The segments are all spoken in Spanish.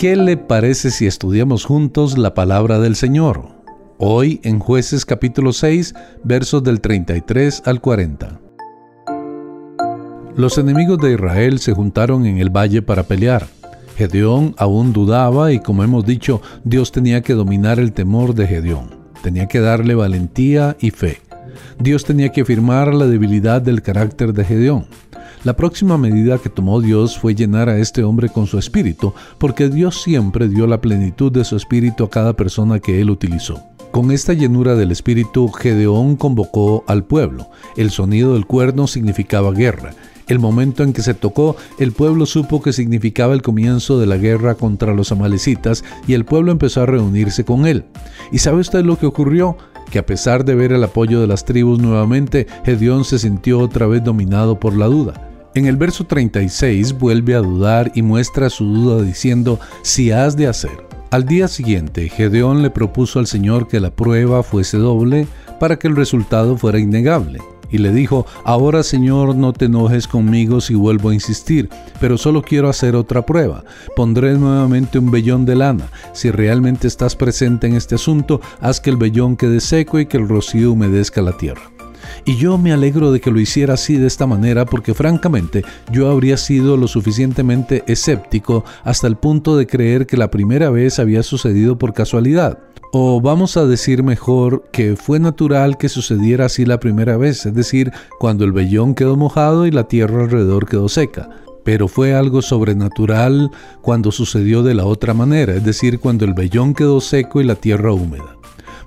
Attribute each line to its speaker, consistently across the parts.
Speaker 1: ¿Qué le parece si estudiamos juntos la palabra del Señor? Hoy en jueces capítulo 6, versos del 33 al 40. Los enemigos de Israel se juntaron en el valle para pelear. Gedeón aún dudaba y como hemos dicho, Dios tenía que dominar el temor de Gedeón. Tenía que darle valentía y fe. Dios tenía que afirmar la debilidad del carácter de Gedeón. La próxima medida que tomó Dios fue llenar a este hombre con su espíritu, porque Dios siempre dio la plenitud de su espíritu a cada persona que él utilizó. Con esta llenura del espíritu, Gedeón convocó al pueblo. El sonido del cuerno significaba guerra. El momento en que se tocó, el pueblo supo que significaba el comienzo de la guerra contra los amalecitas y el pueblo empezó a reunirse con él. ¿Y sabe usted lo que ocurrió? Que a pesar de ver el apoyo de las tribus nuevamente, Gedeón se sintió otra vez dominado por la duda. En el verso 36 vuelve a dudar y muestra su duda diciendo, si has de hacer. Al día siguiente, Gedeón le propuso al Señor que la prueba fuese doble para que el resultado fuera innegable. Y le dijo, ahora Señor, no te enojes conmigo si vuelvo a insistir, pero solo quiero hacer otra prueba. Pondré nuevamente un vellón de lana. Si realmente estás presente en este asunto, haz que el vellón quede seco y que el rocío humedezca la tierra. Y yo me alegro de que lo hiciera así de esta manera porque francamente yo habría sido lo suficientemente escéptico hasta el punto de creer que la primera vez había sucedido por casualidad. O vamos a decir mejor que fue natural que sucediera así la primera vez, es decir, cuando el vellón quedó mojado y la tierra alrededor quedó seca. Pero fue algo sobrenatural cuando sucedió de la otra manera, es decir, cuando el vellón quedó seco y la tierra húmeda.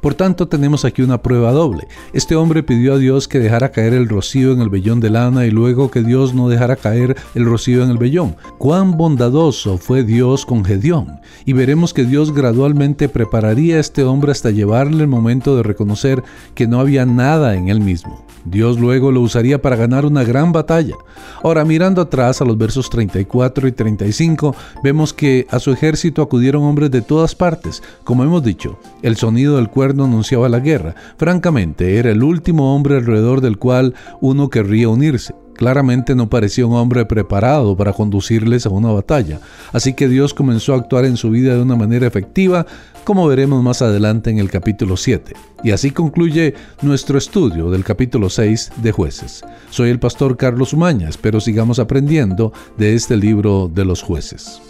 Speaker 1: Por tanto, tenemos aquí una prueba doble. Este hombre pidió a Dios que dejara caer el rocío en el vellón de lana y luego que Dios no dejara caer el rocío en el vellón. Cuán bondadoso fue Dios con Gedeón. Y veremos que Dios gradualmente prepararía a este hombre hasta llevarle el momento de reconocer que no había nada en él mismo. Dios luego lo usaría para ganar una gran batalla. Ahora, mirando atrás a los versos 34 y 35, vemos que a su ejército acudieron hombres de todas partes. Como hemos dicho, el sonido del cuerno anunciaba la guerra. Francamente, era el último hombre alrededor del cual uno querría unirse. Claramente no parecía un hombre preparado para conducirles a una batalla, así que Dios comenzó a actuar en su vida de una manera efectiva, como veremos más adelante en el capítulo 7. Y así concluye nuestro estudio del capítulo 6 de jueces. Soy el pastor Carlos Umaña, espero sigamos aprendiendo de este libro de los jueces.